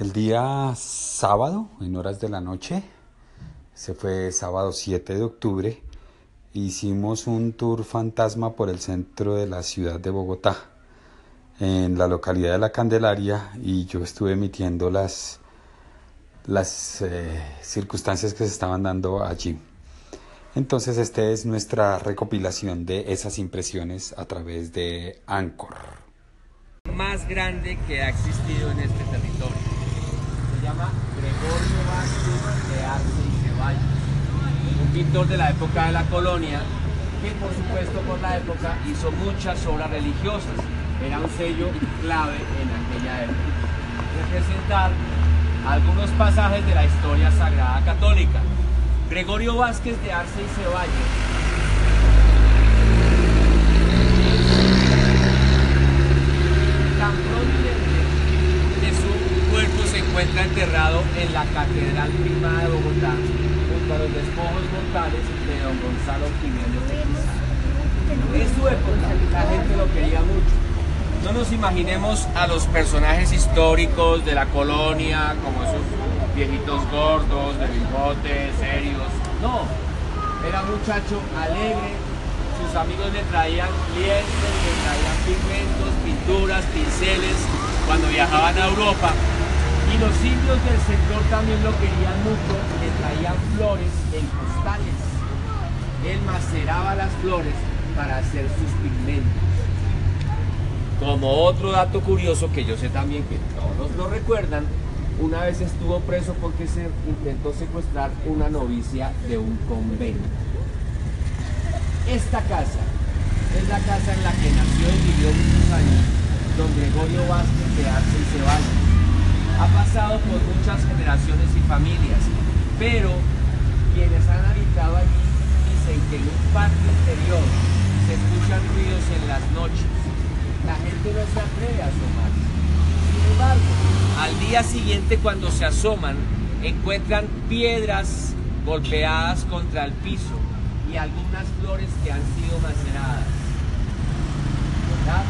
El día sábado, en horas de la noche, se fue sábado 7 de octubre, hicimos un tour fantasma por el centro de la ciudad de Bogotá, en la localidad de La Candelaria, y yo estuve emitiendo las, las eh, circunstancias que se estaban dando allí. Entonces, esta es nuestra recopilación de esas impresiones a través de Anchor. Más grande que ha existido en este llama Gregorio Vázquez de Arce y Ceballos, un pintor de la época de la colonia que por supuesto por la época hizo muchas obras religiosas, era un sello clave en aquella época. Representar algunos pasajes de la historia sagrada católica. Gregorio Vázquez de Arce y Ceballos encuentra enterrado en la Catedral Prima de Bogotá, junto a los despojos mortales de don Gonzalo Jiménez de En su época la gente lo quería mucho. No nos imaginemos a los personajes históricos de la colonia como esos viejitos gordos, de bigote, serios. No, era un muchacho alegre, sus amigos le traían lienzos, le traían pigmentos, pinturas, pinceles, cuando viajaban a Europa y los indios del sector también lo querían mucho, le traían flores en costales. Él maceraba las flores para hacer sus pigmentos. Como otro dato curioso que yo sé también que todos lo recuerdan, una vez estuvo preso porque se intentó secuestrar una novicia de un convento. Esta casa es la casa en la que nació y vivió muchos años don Gregorio Vázquez de Arce y Ceballos ha pasado por muchas generaciones y familias, pero quienes han habitado allí dicen que en un parque interior se escuchan ruidos en las noches. La gente no se atreve a asomar. Sin embargo, al día siguiente cuando se asoman, encuentran piedras golpeadas contra el piso y algunas flores que han sido maceradas. ¿Verdad?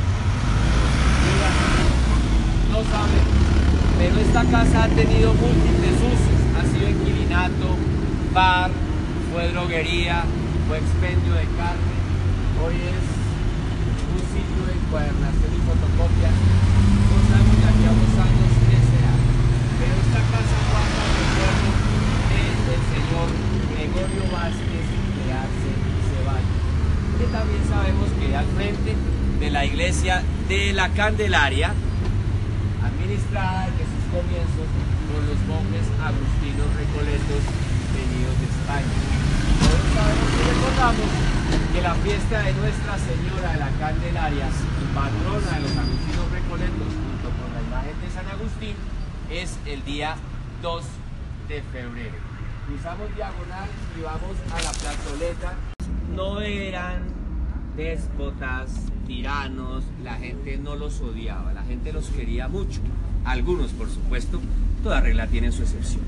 No saben pero esta casa ha tenido múltiples usos. Ha sido inquilinato, bar, fue droguería, fue expendio de carne. Hoy es un sitio de encuadernación y fotocopia. No sabemos de aquí a unos años qué será. Pero esta casa guarda el recuerdo del señor Gregorio Vázquez de Arce Ceballos, que también sabemos que al frente de la iglesia de la Candelaria, administrada desde comienzos por los monjes agustinos recoletos venidos de España. Hoy sabemos y recordamos que la fiesta de Nuestra Señora de la Candelaria, patrona de los agustinos recoletos, junto con la imagen de San Agustín, es el día 2 de febrero. Cruzamos diagonal y vamos a la plazoleta. No eran déspotas, tiranos, la gente no los odiaba, la gente los quería mucho. Algunos, por supuesto, toda regla tiene su excepción.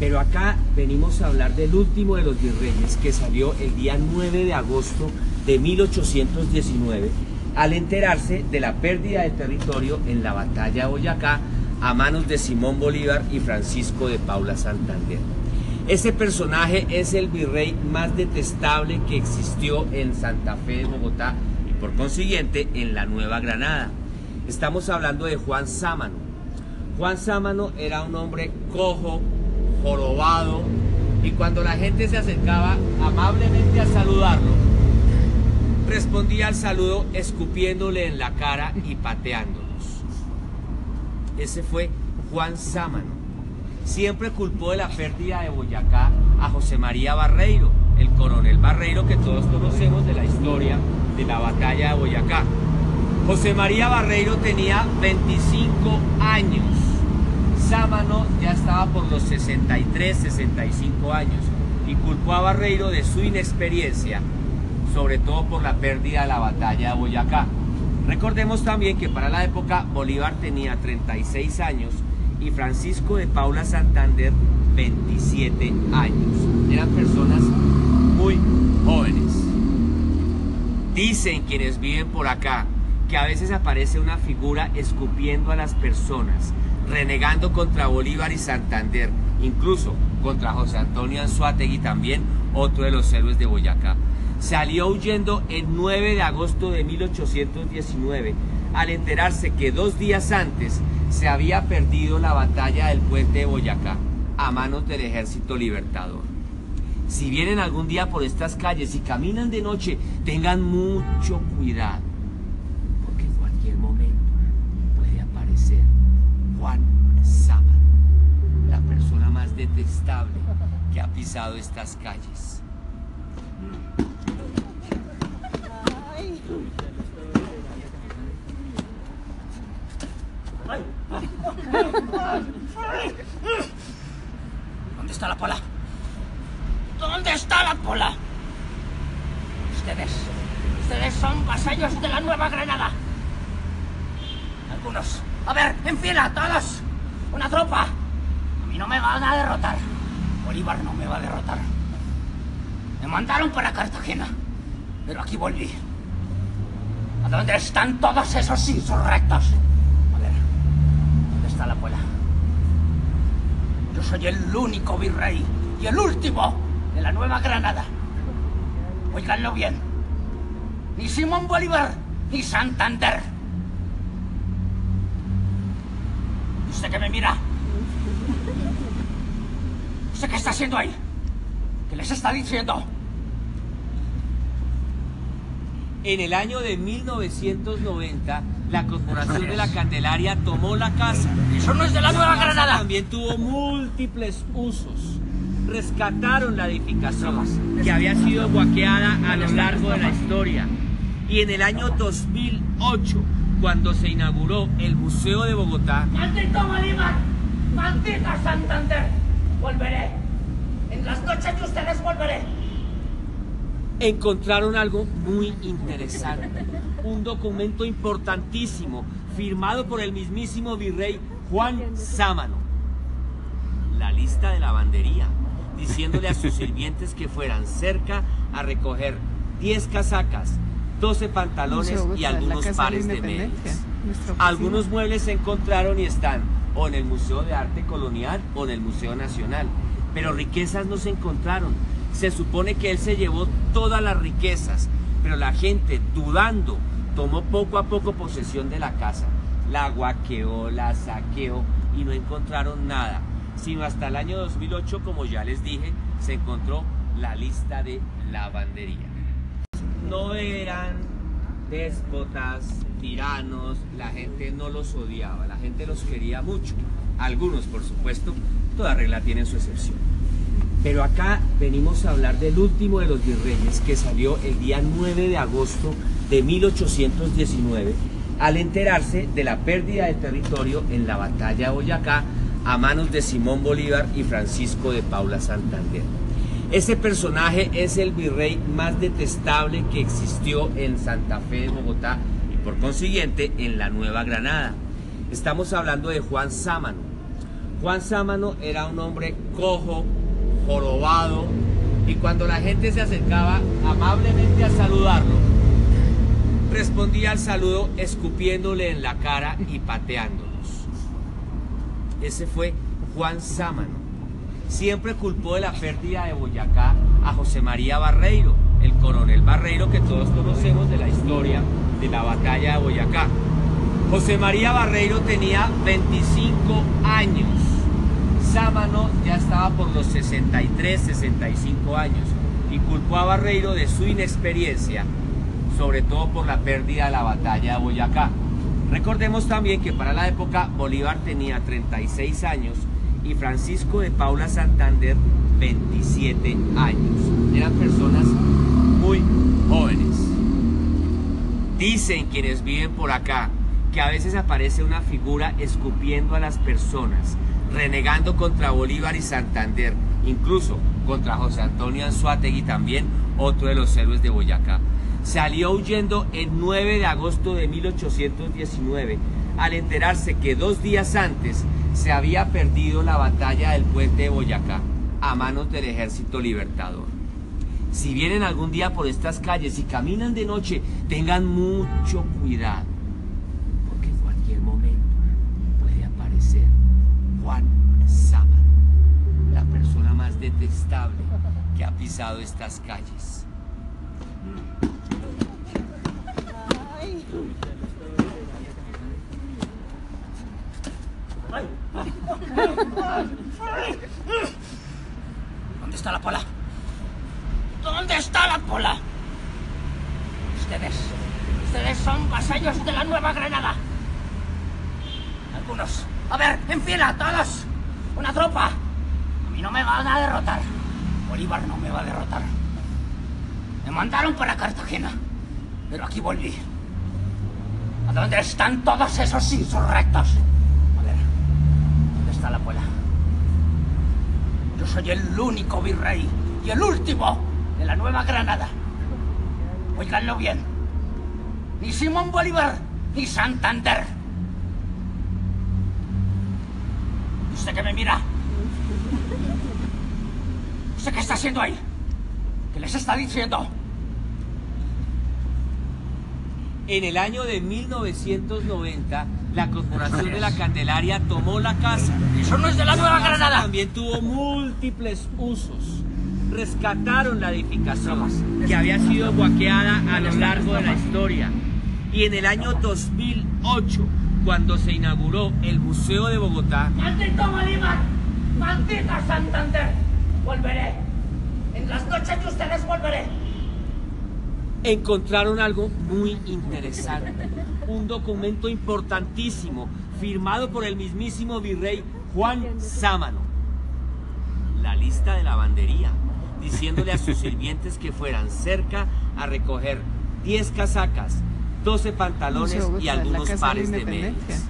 Pero acá venimos a hablar del último de los virreyes que salió el día 9 de agosto de 1819 al enterarse de la pérdida de territorio en la batalla de Boyacá a manos de Simón Bolívar y Francisco de Paula Santander. Ese personaje es el virrey más detestable que existió en Santa Fe de Bogotá y por consiguiente en la Nueva Granada. Estamos hablando de Juan Sámano. Juan Sámano era un hombre cojo, jorobado, y cuando la gente se acercaba amablemente a saludarlo, respondía al saludo escupiéndole en la cara y pateándolos. Ese fue Juan Sámano siempre culpó de la pérdida de Boyacá a José María Barreiro, el coronel Barreiro que todos conocemos de la historia de la batalla de Boyacá. José María Barreiro tenía 25 años. Sámano ya estaba por los 63, 65 años y culpó a Barreiro de su inexperiencia, sobre todo por la pérdida de la batalla de Boyacá. Recordemos también que para la época Bolívar tenía 36 años y Francisco de Paula Santander 27 años. Eran personas muy jóvenes. Dicen quienes viven por acá que a veces aparece una figura escupiendo a las personas, renegando contra Bolívar y Santander, incluso contra José Antonio Anzuategui también, otro de los héroes de Boyacá. Salió huyendo el 9 de agosto de 1819 al enterarse que dos días antes se había perdido la batalla del puente de Boyacá a manos del ejército libertador. Si vienen algún día por estas calles y caminan de noche, tengan mucho cuidado, detestable que ha pisado estas calles. ¿Dónde está la pola? ¿Dónde está la pola? Ustedes, ustedes son vasallos de la Nueva Granada. Algunos. A ver, en fila, todos. Una tropa. Mí no me van a derrotar. Bolívar no me va a derrotar. Me mandaron para Cartagena, pero aquí volví. ¿A dónde están todos esos insurrectos? A ver, ¿dónde está la abuela? Yo soy el único virrey y el último de la Nueva Granada. Óiganlo bien. Ni Simón Bolívar ni Santander. ¿Y usted que me mira? ¿Usted qué está haciendo ahí? ¿Qué les está diciendo? En el año de 1990, la Corporación de la Candelaria tomó la casa. Eso no es de la Nueva casa Granada. También tuvo múltiples usos. Rescataron la edificación que había sido guaqueada a lo largo de la historia. Y en el año 2008, cuando se inauguró el Museo de Bogotá, ¡Maldito Bolívar! ¡Maldita Santander! Volveré. En las noches de ustedes volveré. encontraron algo muy interesante. Un documento importantísimo firmado por el mismísimo virrey Juan Sámano. La lista de lavandería, diciéndole a sus sirvientes que fueran cerca a recoger 10 casacas, 12 pantalones y algunos pares de medias. Algunos muebles se encontraron y están o en el Museo de Arte Colonial o en el Museo Nacional. Pero riquezas no se encontraron. Se supone que él se llevó todas las riquezas, pero la gente, dudando, tomó poco a poco posesión de la casa. La guaqueó, la saqueó y no encontraron nada. Sino hasta el año 2008, como ya les dije, se encontró la lista de lavandería no eran déspotas, tiranos, la gente no los odiaba, la gente los quería mucho. Algunos, por supuesto, toda regla tiene su excepción. Pero acá venimos a hablar del último de los virreyes que salió el día 9 de agosto de 1819 al enterarse de la pérdida de territorio en la batalla de Boyacá a manos de Simón Bolívar y Francisco de Paula Santander. Ese personaje es el virrey más detestable que existió en Santa Fe de Bogotá y por consiguiente en la Nueva Granada. Estamos hablando de Juan Sámano. Juan Sámano era un hombre cojo, jorobado y cuando la gente se acercaba amablemente a saludarlo, respondía al saludo escupiéndole en la cara y pateándolos. Ese fue Juan Sámano siempre culpó de la pérdida de Boyacá a José María Barreiro, el coronel Barreiro que todos conocemos de la historia de la batalla de Boyacá. José María Barreiro tenía 25 años. Sámano ya estaba por los 63, 65 años y culpó a Barreiro de su inexperiencia, sobre todo por la pérdida de la batalla de Boyacá. Recordemos también que para la época Bolívar tenía 36 años y Francisco de Paula Santander 27 años. Eran personas muy jóvenes. Dicen quienes viven por acá que a veces aparece una figura escupiendo a las personas, renegando contra Bolívar y Santander, incluso contra José Antonio Anzuategui también, otro de los héroes de Boyacá. Salió huyendo el 9 de agosto de 1819 al enterarse que dos días antes se había perdido la batalla del puente de Boyacá a manos del ejército libertador. Si vienen algún día por estas calles y caminan de noche, tengan mucho cuidado, porque en cualquier momento puede aparecer Juan Sábado, la persona más detestable que ha pisado estas calles. Ay. ¿Dónde está la pola? ¿Dónde está la pola? Ustedes, ustedes son vasallos de la Nueva Granada. Algunos. A ver, en fila, todos. Una tropa. A mí no me van a derrotar. Bolívar no me va a derrotar. Me mandaron para Cartagena, pero aquí volví. ¿A dónde están todos esos insurrectos? A ver, ¿dónde está la abuela? Yo soy el único virrey y el último de la Nueva Granada. Oiganlo bien. Ni Simón Bolívar ni Santander. ¿Usted qué me mira? ¿Usted qué está haciendo ahí? ¿Qué les está diciendo? En el año de 1990, la Corporación de la Candelaria tomó la casa. Eso no es de la Nueva Granada. También tuvo múltiples usos. Rescataron la edificación que había sido guaqueada a lo largo de la historia. Y en el año 2008, cuando se inauguró el Museo de Bogotá, ¡Maldito Bolívar! ¡Maldita Santander! Volveré. En las noches de ustedes volveré. encontraron algo muy interesante. Un documento importantísimo firmado por el mismísimo virrey Juan Sámano. La lista de lavandería, diciéndole a sus sirvientes que fueran cerca a recoger 10 casacas, 12 pantalones y algunos pares de medias.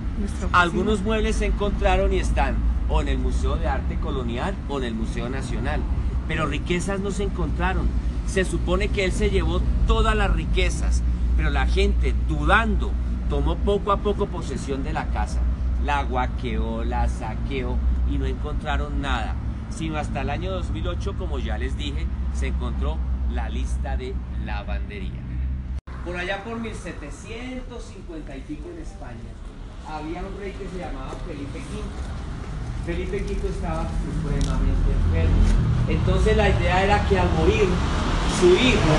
Algunos muebles se encontraron y están o en el Museo de Arte Colonial o en el Museo Nacional. Pero riquezas no se encontraron. Se supone que él se llevó todas las riquezas, pero la gente, dudando, tomó poco a poco posesión de la casa. La guaqueó, la saqueó y no encontraron nada. Sino hasta el año 2008, como ya les dije, se encontró la lista de lavandería. Por allá por 1750 y pico en España, había un rey que se llamaba Felipe V. Felipe V estaba supremamente enfermo. Entonces la idea era que al morir su hijo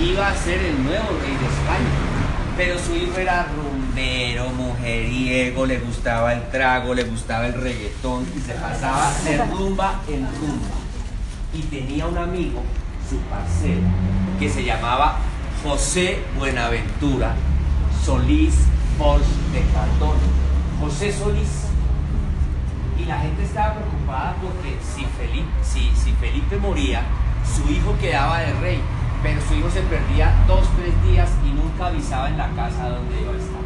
iba a ser el nuevo rey de España. Pero su hijo era rumbero, mujeriego, le gustaba el trago, le gustaba el reggaetón y se pasaba de rumba en rumba. Y tenía un amigo, su parcero, que se llamaba José Buenaventura Solís Pons de Cardona. José Solís. Y la gente estaba preocupada porque si Felipe, si, si Felipe moría, su hijo quedaba de rey, pero su hijo se perdía dos, tres días y nunca avisaba en la casa donde iba a estar.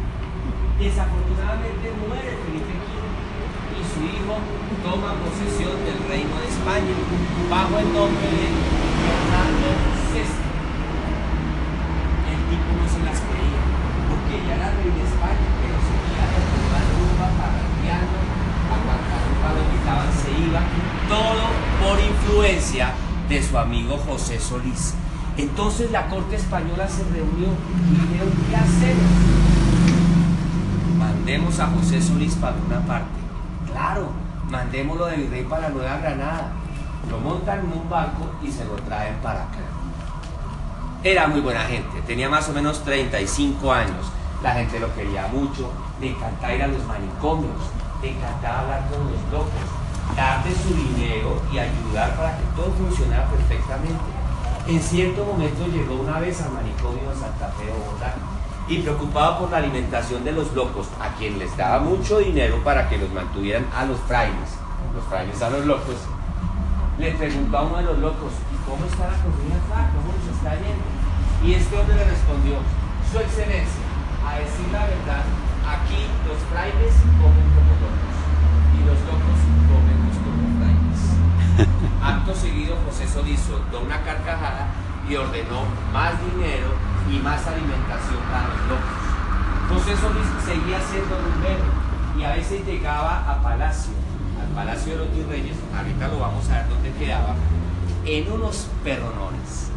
Desafortunadamente muere Felipe V y su hijo toma posesión del reino de España bajo el nombre de Fernando VI. El tipo no se las creía, porque ya era rey de España, pero seguía de en rumba, parrandeando, a cuanta rumba lo se iba, todo por influencia de su amigo José Solís. Entonces la corte española se reunió y dijeron, ¿qué hacemos? Mandemos a José Solís para una parte. Claro, mandémoslo de virrey para la Nueva Granada. Lo montan en un barco y se lo traen para acá. Era muy buena gente, tenía más o menos 35 años. La gente lo quería mucho, le encantaba ir a los manicomios, le encantaba hablar con los locos, darle su dinero y ayudar para que todo funcionara perfectamente. En cierto momento llegó una vez al manicomio de Santa Fe Bogotá y preocupado por la alimentación de los locos, a quien les daba mucho dinero para que los mantuvieran a los frailes, los frailes a los locos, le preguntó a uno de los locos, ¿y cómo está la comida? ¿Cómo nos está yendo? Y este hombre le respondió, Su Excelencia, a decir la verdad, aquí los frailes comen como locos. Acto seguido, José soltó una carcajada y ordenó más dinero y más alimentación para los locos. José Solís seguía siendo rumbero y a veces llegaba a Palacio, al Palacio de los Virreyes, ahorita lo vamos a ver dónde quedaba, en unos perronones,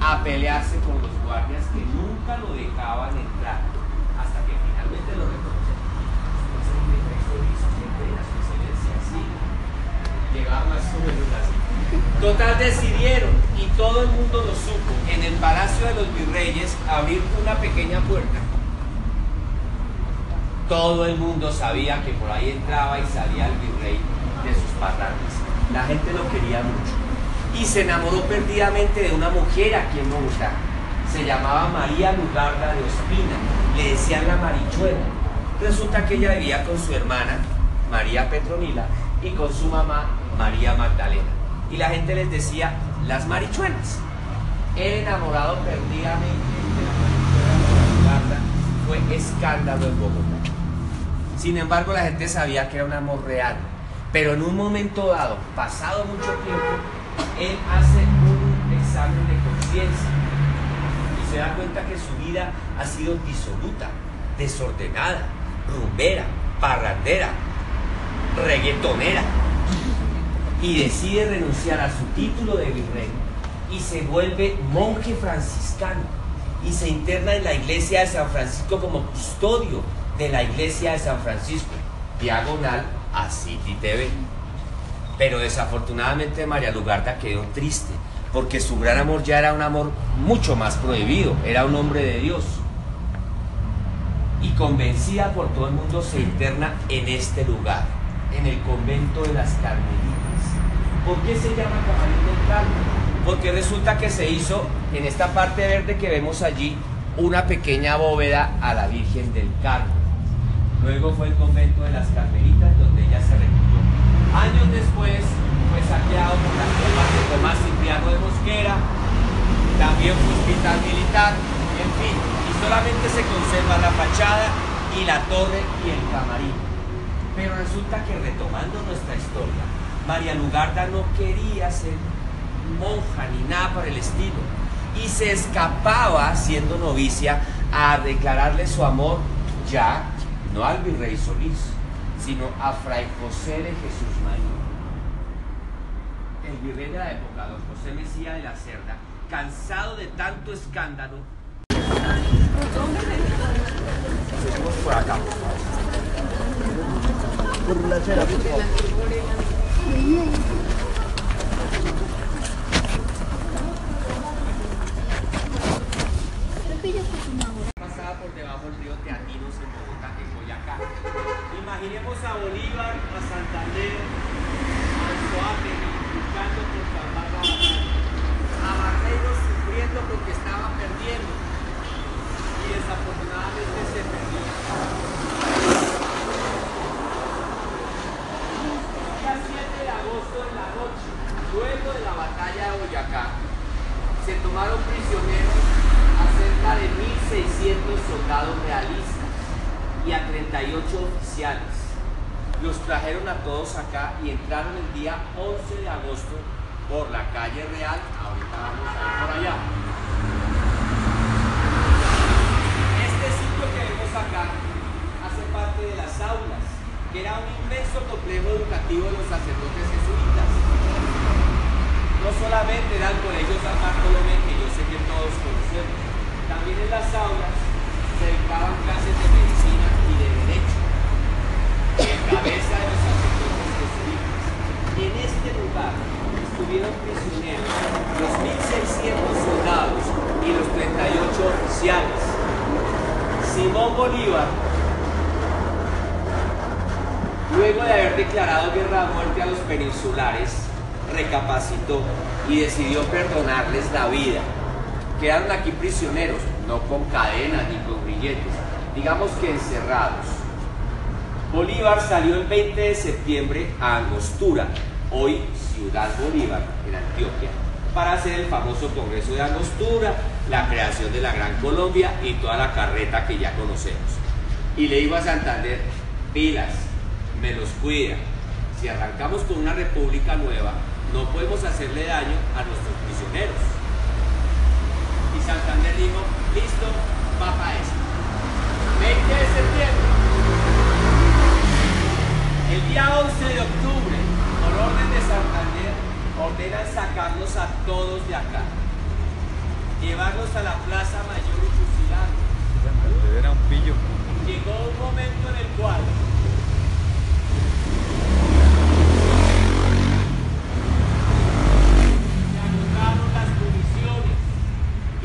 a pelearse con los guardias que nunca lo dejaban entrar, hasta que finalmente lo reconocieron. Este es el virrey Solís, siempre era su excelencia, sí. Llegaba Total decidieron, y todo el mundo lo supo, en el Palacio de los Virreyes abrir una pequeña puerta. Todo el mundo sabía que por ahí entraba y salía el virrey de sus parrandas. La gente lo quería mucho. Y se enamoró perdidamente de una mujer aquí en Bogotá. Se llamaba María Lugarda de Ospina. Le decían la marichuela. Resulta que ella vivía con su hermana, María Petronila, y con su mamá, María Magdalena. Y la gente les decía las marichuelas. El enamorado perdidamente de la marichuela fue escándalo en Bogotá. Sin embargo, la gente sabía que era un amor real. Pero en un momento dado, pasado mucho tiempo, él hace un examen de conciencia y se da cuenta que su vida ha sido disoluta, desordenada, rumbera, parrandera, reggaetonera. Y decide renunciar a su título de virrey y se vuelve monje franciscano y se interna en la iglesia de San Francisco como custodio de la iglesia de San Francisco, diagonal a City TV. Pero desafortunadamente María Lugarda quedó triste, porque su gran amor ya era un amor mucho más prohibido, era un hombre de Dios. Y convencida por todo el mundo se interna en este lugar, en el convento de las Carmelitas. ¿Por qué se llama Camarón del Carmen? Porque resulta que se hizo en esta parte verde que vemos allí una pequeña bóveda a la Virgen del Carmen. Luego fue el convento de las Carmelitas donde ella se refugió. Años después fue saqueado por las tropas de Tomás Cipriano de Mosquera, también fue hospital militar, en fin, y solamente se conserva la fachada y la torre y el camarín. Pero resulta que retomando nuestra historia, María Lugarda no quería ser monja ni nada por el estilo y se escapaba siendo novicia a declararle su amor ya no al virrey Solís, sino a Fray José de Jesús María. El virrey de la época, don José Mesía de la Cerda, cansado de tanto escándalo, Seguimos por acá. Por por favor. Pasaba por debajo del río Teatinos en Bogotá, en Boyacá. Imaginemos a Bolívar, a Santander, a Anzoátegui, luchando por salvar. A Barreiro sufriendo porque estaba perdiendo. Y desafortunadamente se perdió. El día 7 de agosto de la noche, luego de la batalla de Boyacá, se tomaron prisioneros a cerca de 1.600 soldados realistas y a 38 oficiales. Los trajeron a todos acá y entraron el día 11 de agosto por la calle Real. Ahorita vamos a ir por allá. Este sitio que vemos acá hace parte de las aulas, era un inmenso complejo educativo de los sacerdotes jesuitas. No solamente era el colegio San Bartolomé, que yo sé que todos conocemos, también en las aulas se dictaban clases de medicina y de derecho, en cabeza de los sacerdotes jesuitas. En este lugar estuvieron prisioneros los 1.600 soldados y los 38 oficiales. Simón Bolívar, luego de haber declarado guerra a muerte a los peninsulares, recapacitó y decidió perdonarles la vida. Quedaron aquí prisioneros, no con cadenas ni con grilletes, digamos que encerrados. Bolívar salió el 20 de septiembre a Angostura, hoy Ciudad Bolívar, en Antioquia, para hacer el famoso Congreso de Angostura, la creación de la Gran Colombia y toda la carreta que ya conocemos. Y le dijo a Santander, pilas, me los cuida. Si arrancamos con una república nueva, no podemos hacerle daño a nuestros prisioneros. Y Santander dijo, listo, va para eso. 20 de septiembre. El día 11 de octubre, por orden de Santander, ordenan sacarlos a todos de acá. Llevarlos a la Plaza Mayor y fusilarlos. Era un pillo. Llegó un momento en el cual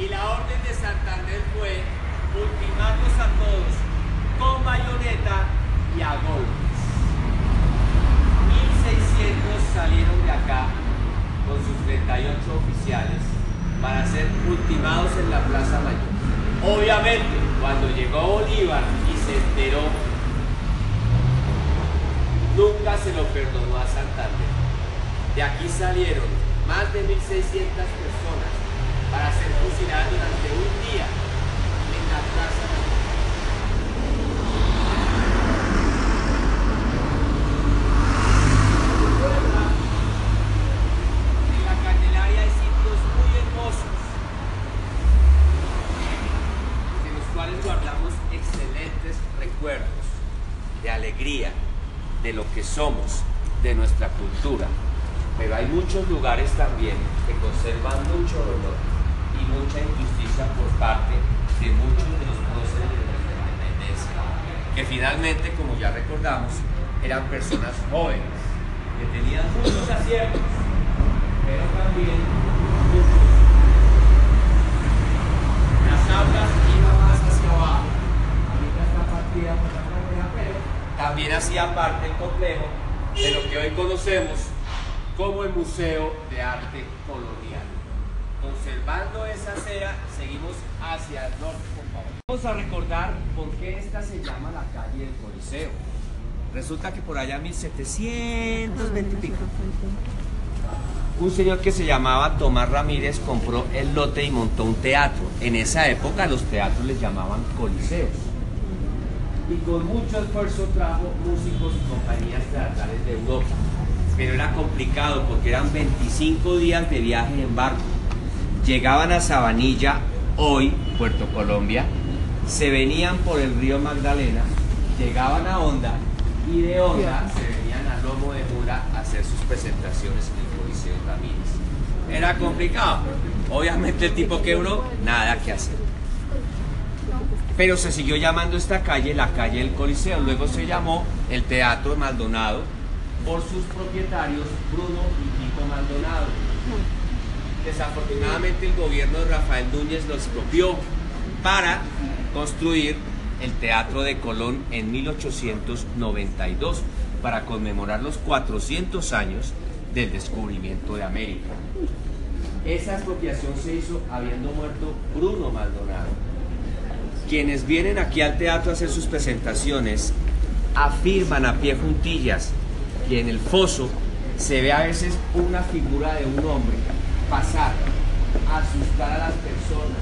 y la orden de Santander fue ultimarlos a todos con bayoneta y a golpes. 1.600 salieron de acá con sus 38 oficiales para ser ultimados en la Plaza Mayor. Obviamente, cuando llegó Bolívar y se enteró, nunca se lo perdonó a Santander. De aquí salieron más de 1.600 personas para ser fusiladas durante un día en la Plaza En la Candelaria hay sitios muy hermosos en los cuales guardamos excelentes recuerdos de alegría, de lo que somos, de nuestra cultura. Pero hay muchos lugares también que conservan mucho dolor y mucha injusticia por parte de muchos de los próceres de nuestra independencia, que finalmente, como ya recordamos, eran personas jóvenes, que tenían muchos aciertos, pero también muchos las aulas iban más hacia abajo. Está partida por la carrera, pero también hacía parte el complejo de lo que hoy conocemos como el Museo de Arte Colonial. Conservando esa acera, seguimos hacia el norte, por favor. Vamos a recordar por qué esta se llama la calle del Coliseo. Resulta que por allá en 1720 y pico, un señor que se llamaba Tomás Ramírez compró el lote y montó un teatro. En esa época los teatros les llamaban coliseos. Y con mucho esfuerzo trajo músicos y compañías teatrales de Europa. Pero era complicado porque eran 25 días de viaje en barco. Llegaban a Sabanilla, hoy Puerto Colombia, se venían por el río Magdalena, llegaban a Honda y de Honda se venían a Lomo de Mura a hacer sus presentaciones en el Coliseo Ramírez. Era complicado. Obviamente el tipo quebró, nada que hacer. Pero se siguió llamando esta calle la calle del Coliseo. Luego se llamó el Teatro Maldonado por sus propietarios Bruno y Tito Maldonado. Desafortunadamente el gobierno de Rafael Núñez lo expropió para construir el Teatro de Colón en 1892 para conmemorar los 400 años del descubrimiento de América. Esa expropiación se hizo habiendo muerto Bruno Maldonado. Quienes vienen aquí al teatro a hacer sus presentaciones afirman a pie juntillas que en el foso se ve a veces una figura de un hombre pasar, asustar a las personas,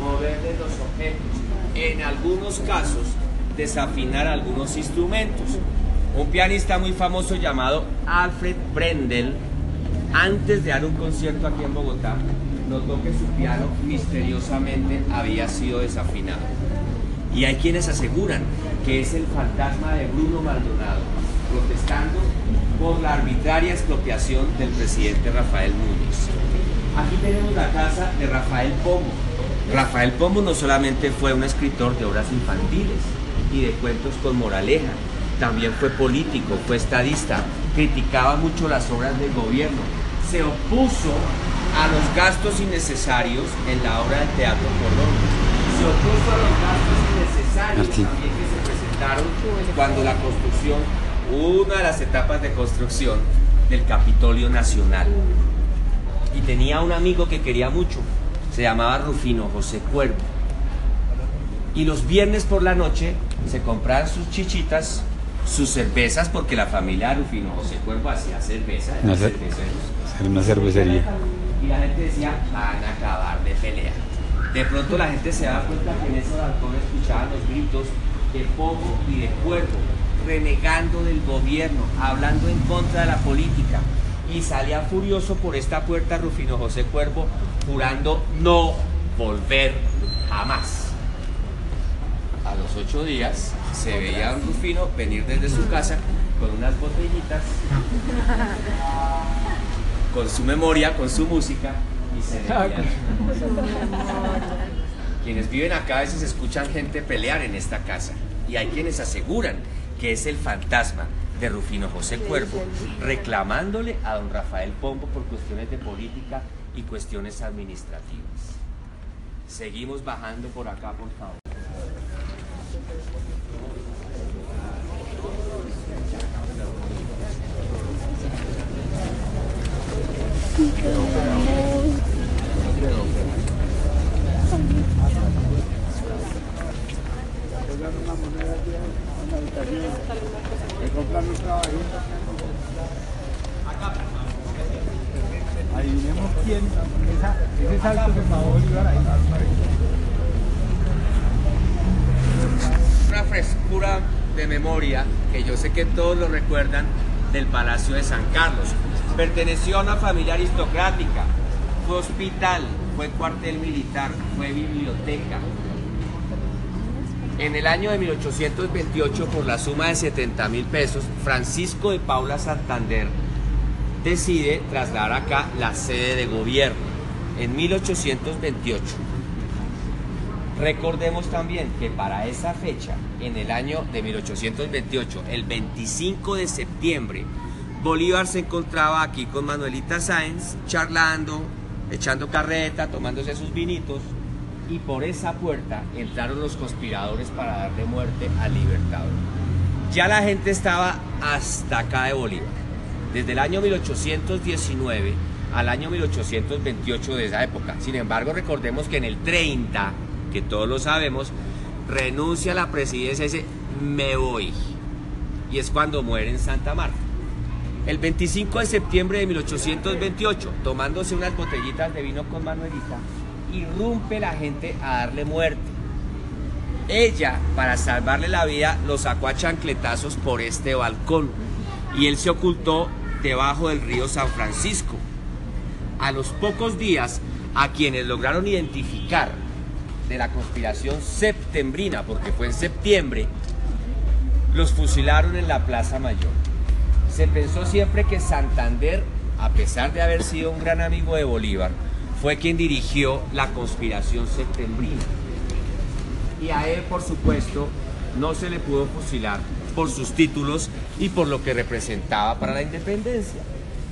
moverles los objetos, en algunos casos desafinar algunos instrumentos. Un pianista muy famoso llamado Alfred Brendel, antes de dar un concierto aquí en Bogotá, notó que su piano misteriosamente había sido desafinado. Y hay quienes aseguran que es el fantasma de Bruno Maldonado, protestando por la arbitraria expropiación del presidente Rafael Núñez. Aquí tenemos la casa de Rafael Pombo. Rafael Pombo no solamente fue un escritor de obras infantiles y de cuentos con moraleja, también fue político, fue estadista, criticaba mucho las obras del gobierno, se opuso a los gastos innecesarios en la obra del Teatro Colón, se opuso a los gastos innecesarios Martín. también que se presentaron cuando la construcción, una de las etapas de construcción del Capitolio Nacional. Y tenía un amigo que quería mucho, se llamaba Rufino José Cuervo. Y los viernes por la noche se compraban sus chichitas, sus cervezas, porque la familia de Rufino José Cuervo hacía cerveza. Hacer una cervecería. Y la gente decía, van a acabar de pelear. De pronto la gente se daba cuenta que en esos balcones escuchaban los gritos de Pogo y de Cuervo, renegando del gobierno, hablando en contra de la política. Y salía furioso por esta puerta Rufino José Cuervo, jurando no volver jamás. A los ocho días se veía a un Rufino venir desde su casa con unas botellitas con su memoria, con su música y se. Quienes viven acá a veces escuchan gente pelear en esta casa y hay quienes aseguran que es el fantasma de Rufino José Cuervo reclamándole a don Rafael Pombo por cuestiones de política y cuestiones administrativas. Seguimos bajando por acá, por favor. Una frescura de memoria que yo sé que todos lo recuerdan del Palacio de San Carlos. Perteneció a una familia aristocrática, fue hospital, fue cuartel militar, fue biblioteca. En el año de 1828, por la suma de 70 mil pesos, Francisco de Paula Santander decide trasladar acá la sede de gobierno en 1828. Recordemos también que para esa fecha, en el año de 1828, el 25 de septiembre, Bolívar se encontraba aquí con Manuelita Sáenz, charlando, echando carreta, tomándose sus vinitos, y por esa puerta entraron los conspiradores para darle muerte al libertador. Ya la gente estaba hasta acá de Bolívar. Desde el año 1819 al año 1828 de esa época. Sin embargo, recordemos que en el 30, que todos lo sabemos, renuncia a la presidencia y dice, me voy. Y es cuando muere en Santa Marta. El 25 de septiembre de 1828, tomándose unas botellitas de vino con Manuelita, irrumpe la gente a darle muerte. Ella, para salvarle la vida, lo sacó a chancletazos por este balcón y él se ocultó debajo del río San Francisco. A los pocos días, a quienes lograron identificar de la conspiración septembrina, porque fue en septiembre, los fusilaron en la Plaza Mayor. Se pensó siempre que Santander, a pesar de haber sido un gran amigo de Bolívar, fue quien dirigió la conspiración septembrina. Y a él, por supuesto, no se le pudo fusilar por sus títulos y por lo que representaba para la independencia.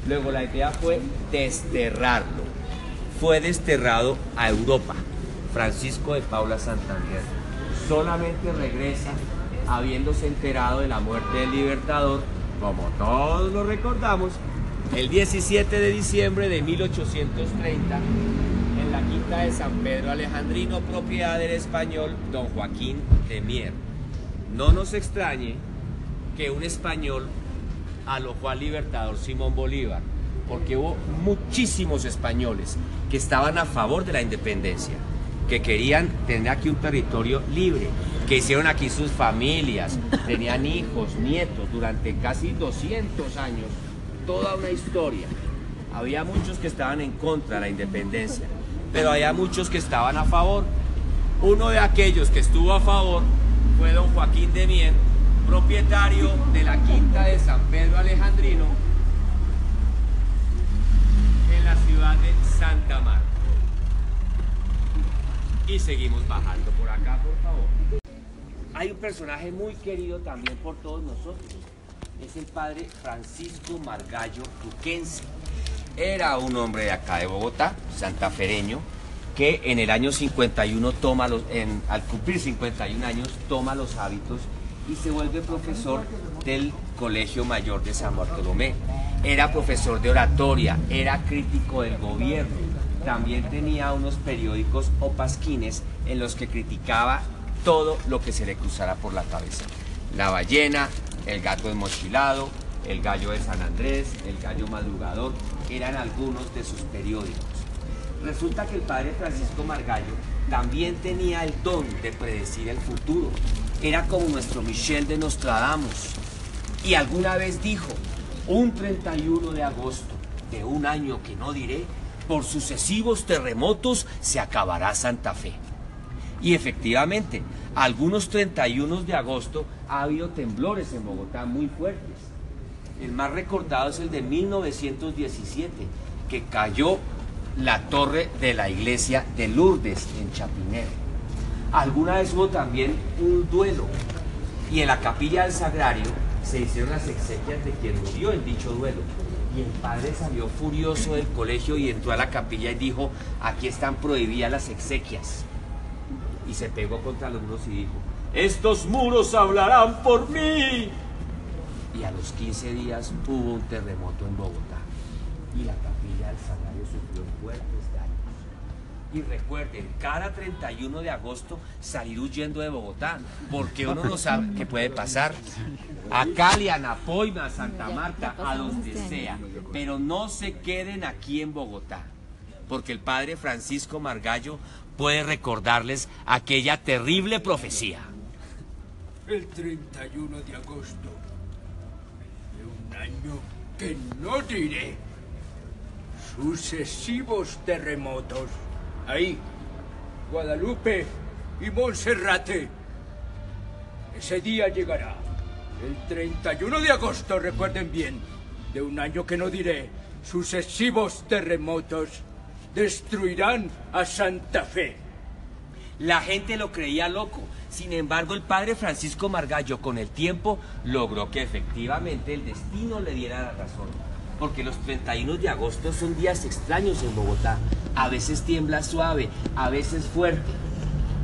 Luego la idea fue desterrarlo. Fue desterrado a Europa. Francisco de Paula Santander solamente regresa habiéndose enterado de la muerte del libertador, como todos lo recordamos, el 17 de diciembre de 1830 en la quinta de San Pedro Alejandrino, propiedad del español don Joaquín de Mier. No nos extrañe que un español alojó al libertador Simón Bolívar, porque hubo muchísimos españoles que estaban a favor de la independencia, que querían tener aquí un territorio libre, que hicieron aquí sus familias, tenían hijos, nietos, durante casi 200 años, toda una historia. Había muchos que estaban en contra de la independencia, pero había muchos que estaban a favor. Uno de aquellos que estuvo a favor fue don Joaquín de Mier, propietario de la quinta de San Pedro Alejandrino en la ciudad de Santa Marta. Y seguimos bajando por acá, por favor. Hay un personaje muy querido también por todos nosotros. Es el padre Francisco Margallo Duquense. Era un hombre de acá de Bogotá, santafereño, que en el año 51 toma los, al cumplir 51 años, toma los hábitos y se vuelve profesor del Colegio Mayor de San Bartolomé. Era profesor de oratoria, era crítico del gobierno. También tenía unos periódicos o pasquines en los que criticaba todo lo que se le cruzara por la cabeza. La ballena, el gato desmochilado, el gallo de San Andrés, el gallo madrugador, eran algunos de sus periódicos. Resulta que el padre Francisco Margallo también tenía el don de predecir el futuro era como nuestro Michel de Nostradamus. Y alguna vez dijo, un 31 de agosto de un año que no diré, por sucesivos terremotos se acabará Santa Fe. Y efectivamente, algunos 31 de agosto ha habido temblores en Bogotá muy fuertes. El más recordado es el de 1917, que cayó la torre de la iglesia de Lourdes en Chapinero. Alguna vez hubo también un duelo y en la capilla del sagrario se hicieron las exequias de quien murió en dicho duelo. Y el padre salió furioso del colegio y entró a la capilla y dijo, aquí están prohibidas las exequias. Y se pegó contra los muros y dijo, estos muros hablarán por mí. Y a los 15 días hubo un terremoto en Bogotá y la capilla del Sagrario sufrió fuertes daños. Y recuerden, cada 31 de agosto salir huyendo de Bogotá, porque uno no sabe qué puede pasar. A Cali, a Napoima, a Santa Marta, a donde sea. Pero no se queden aquí en Bogotá, porque el padre Francisco Margallo puede recordarles aquella terrible profecía. El 31 de agosto de un año que no diré. Sucesivos terremotos. Ahí, Guadalupe y Monserrate. Ese día llegará. El 31 de agosto, recuerden bien, de un año que no diré. Sucesivos terremotos destruirán a Santa Fe. La gente lo creía loco. Sin embargo, el padre Francisco Margallo con el tiempo logró que efectivamente el destino le diera la razón. Porque los 31 de agosto son días extraños en Bogotá. A veces tiembla suave, a veces fuerte.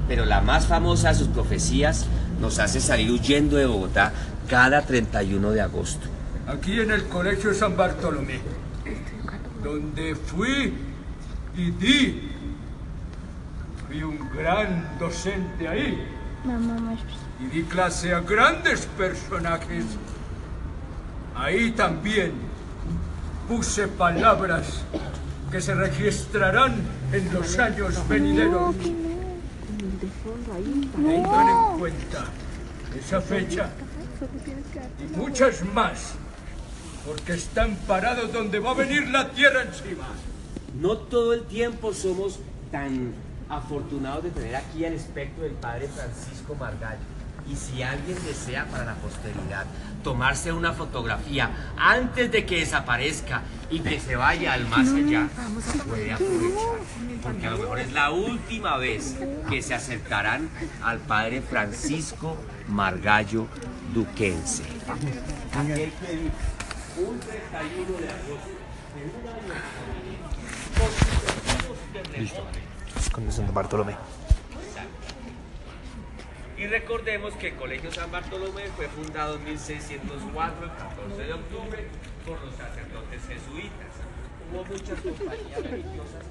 Pero la más famosa de sus profecías nos hace salir huyendo de Bogotá cada 31 de agosto. Aquí en el Colegio San Bartolomé, donde fui y di. Fui un gran docente ahí. Y di clase a grandes personajes. Ahí también puse palabras que se registrarán en los años venideros. Tengan en cuenta esa fecha y muchas más, porque están parados donde va a venir la tierra encima. No todo el tiempo somos tan afortunados de tener aquí al espectro del padre Francisco Margallo. Y si alguien desea para la posteridad tomarse una fotografía antes de que desaparezca y que se vaya al más allá, puede aprovechar. Porque a lo mejor es la última vez que se acercarán al padre Francisco Margallo Duquense. Aquel que dijo, un 31 de agosto de un año Listo. Con Santo Bartolomé. Y recordemos que el Colegio San Bartolomé fue fundado en 1604, el 14 de octubre, por los sacerdotes jesuitas. Hubo muchas compañías religiosas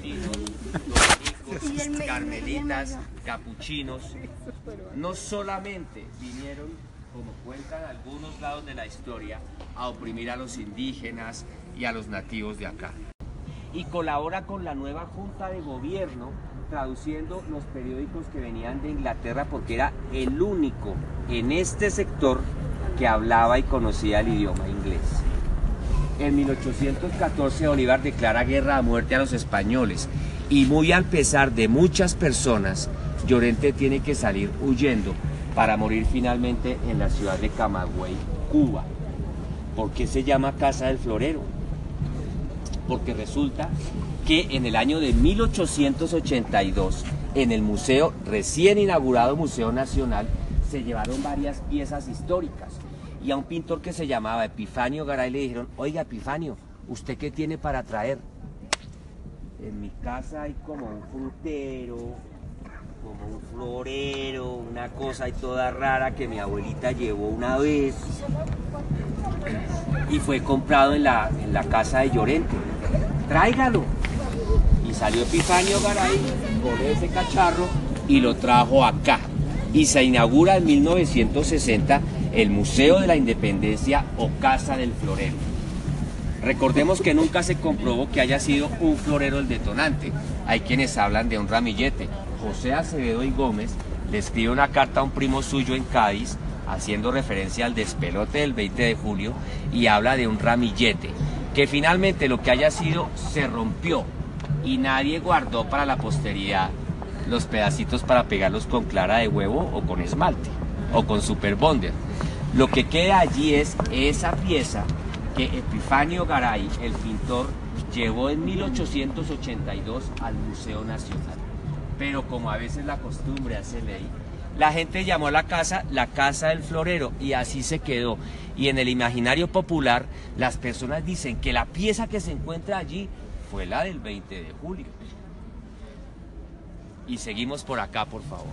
que dominicos, carmelitas, capuchinos, no solamente vinieron, como cuentan algunos lados de la historia, a oprimir a los indígenas y a los nativos de acá y colabora con la nueva Junta de Gobierno traduciendo los periódicos que venían de Inglaterra porque era el único en este sector que hablaba y conocía el idioma inglés. En 1814 Bolívar declara guerra a muerte a los españoles y muy al pesar de muchas personas, Llorente tiene que salir huyendo para morir finalmente en la ciudad de Camagüey, Cuba. ¿Por qué se llama Casa del Florero? Porque resulta que en el año de 1882, en el museo recién inaugurado Museo Nacional, se llevaron varias piezas históricas. Y a un pintor que se llamaba Epifanio Garay le dijeron, oiga Epifanio, ¿usted qué tiene para traer? En mi casa hay como un frutero, como un florero, una cosa y toda rara que mi abuelita llevó una vez y fue comprado en la, en la casa de Llorente. Tráigalo. Y salió Epifanio Garay con ese cacharro y lo trajo acá. Y se inaugura en 1960 el Museo de la Independencia o Casa del Florero. Recordemos que nunca se comprobó que haya sido un florero el detonante. Hay quienes hablan de un ramillete. José Acevedo y Gómez le escribe una carta a un primo suyo en Cádiz haciendo referencia al despelote del 20 de julio y habla de un ramillete, que finalmente lo que haya sido se rompió y nadie guardó para la posteridad los pedacitos para pegarlos con clara de huevo o con esmalte o con super bonder. Lo que queda allí es esa pieza que Epifanio Garay, el pintor, llevó en 1882 al Museo Nacional. Pero como a veces la costumbre hace ley, la gente llamó a la casa la casa del florero y así se quedó. Y en el imaginario popular las personas dicen que la pieza que se encuentra allí fue la del 20 de julio. Y seguimos por acá, por favor.